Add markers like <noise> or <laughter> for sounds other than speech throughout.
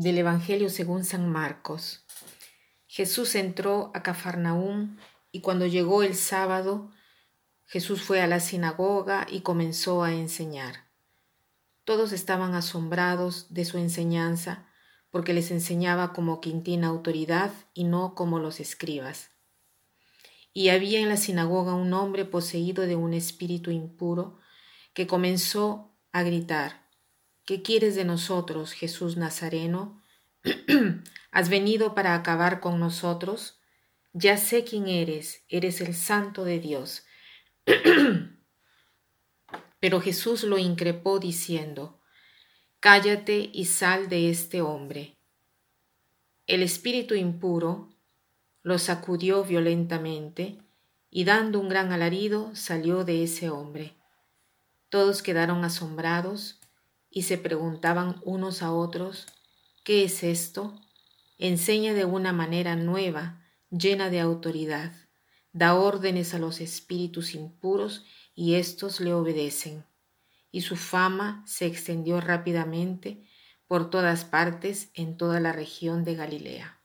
del Evangelio según San Marcos. Jesús entró a Cafarnaúm y cuando llegó el sábado, Jesús fue a la sinagoga y comenzó a enseñar. Todos estaban asombrados de su enseñanza porque les enseñaba como quien tiene autoridad y no como los escribas. Y había en la sinagoga un hombre poseído de un espíritu impuro que comenzó a gritar, ¿Qué quieres de nosotros, Jesús Nazareno? <clears throat> ¿Has venido para acabar con nosotros? Ya sé quién eres, eres el santo de Dios. <clears throat> Pero Jesús lo increpó diciendo, Cállate y sal de este hombre. El espíritu impuro lo sacudió violentamente y dando un gran alarido salió de ese hombre. Todos quedaron asombrados y se preguntaban unos a otros, ¿qué es esto? Enseña de una manera nueva, llena de autoridad, da órdenes a los espíritus impuros y éstos le obedecen. Y su fama se extendió rápidamente por todas partes en toda la región de Galilea.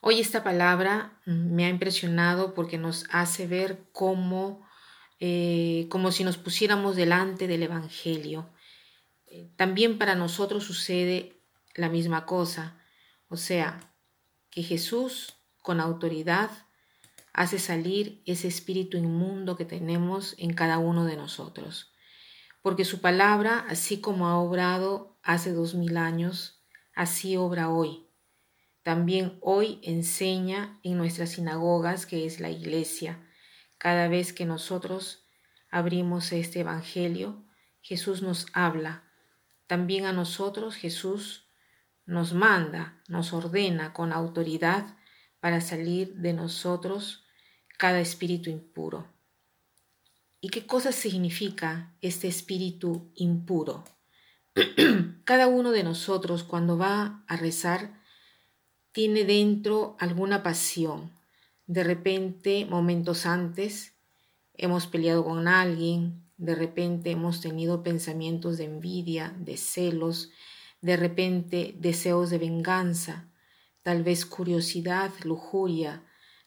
Hoy esta palabra me ha impresionado porque nos hace ver cómo eh, como si nos pusiéramos delante del Evangelio. Eh, también para nosotros sucede la misma cosa, o sea, que Jesús con autoridad hace salir ese espíritu inmundo que tenemos en cada uno de nosotros. Porque su palabra, así como ha obrado hace dos mil años, así obra hoy. También hoy enseña en nuestras sinagogas, que es la iglesia, cada vez que nosotros abrimos este Evangelio, Jesús nos habla. También a nosotros Jesús nos manda, nos ordena con autoridad para salir de nosotros cada espíritu impuro. ¿Y qué cosa significa este espíritu impuro? <clears throat> Cada uno de nosotros cuando va a rezar tiene dentro alguna pasión, de repente, momentos antes, hemos peleado con alguien, de repente hemos tenido pensamientos de envidia, de celos, de repente deseos de venganza, tal vez curiosidad, lujuria,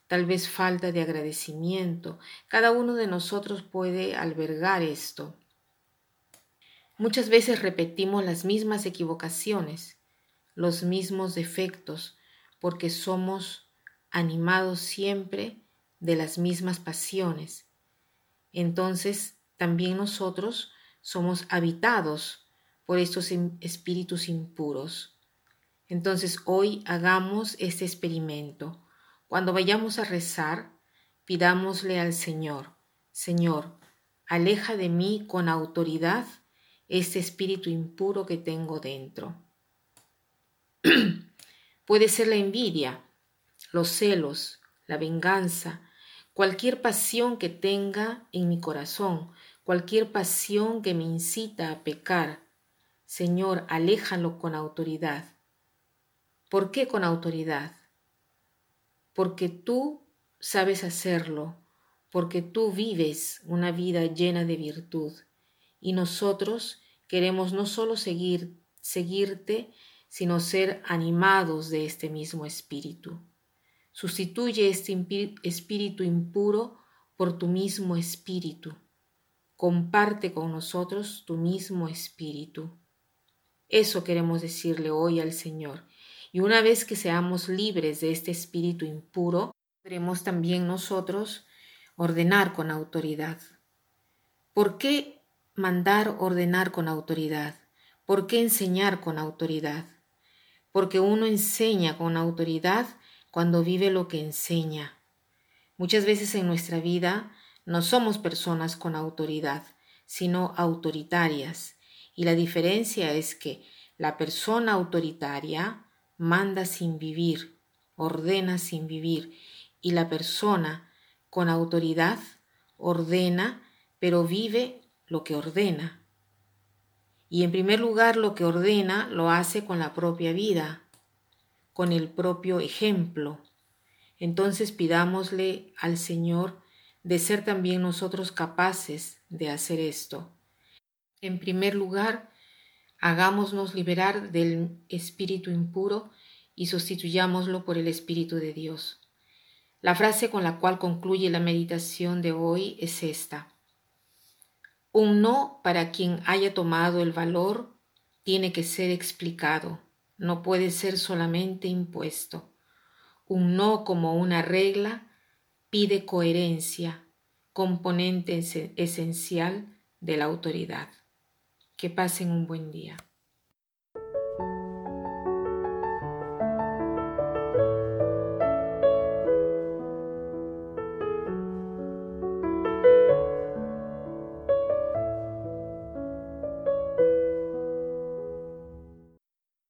tal vez falta de agradecimiento. Cada uno de nosotros puede albergar esto. Muchas veces repetimos las mismas equivocaciones, los mismos defectos, porque somos animados siempre de las mismas pasiones. Entonces también nosotros somos habitados por estos espíritus impuros. Entonces hoy hagamos este experimento. Cuando vayamos a rezar, pidámosle al Señor, Señor, aleja de mí con autoridad este espíritu impuro que tengo dentro. <clears throat> Puede ser la envidia, los celos, la venganza, cualquier pasión que tenga en mi corazón, cualquier pasión que me incita a pecar. Señor, aléjalo con autoridad. ¿Por qué con autoridad? Porque tú sabes hacerlo, porque tú vives una vida llena de virtud y nosotros queremos no solo seguir, seguirte, sino ser animados de este mismo espíritu. Sustituye este espíritu impuro por tu mismo espíritu. Comparte con nosotros tu mismo espíritu. Eso queremos decirle hoy al Señor. Y una vez que seamos libres de este espíritu impuro, podremos también nosotros ordenar con autoridad. ¿Por qué mandar ordenar con autoridad? ¿Por qué enseñar con autoridad? Porque uno enseña con autoridad cuando vive lo que enseña. Muchas veces en nuestra vida no somos personas con autoridad, sino autoritarias. Y la diferencia es que la persona autoritaria manda sin vivir, ordena sin vivir, y la persona con autoridad ordena, pero vive lo que ordena. Y en primer lugar lo que ordena lo hace con la propia vida, con el propio ejemplo. Entonces pidámosle al Señor de ser también nosotros capaces de hacer esto. En primer lugar, Hagámonos liberar del espíritu impuro y sustituyámoslo por el Espíritu de Dios. La frase con la cual concluye la meditación de hoy es esta. Un no para quien haya tomado el valor tiene que ser explicado, no puede ser solamente impuesto. Un no como una regla pide coherencia, componente esencial de la autoridad. Que pasen un buen día.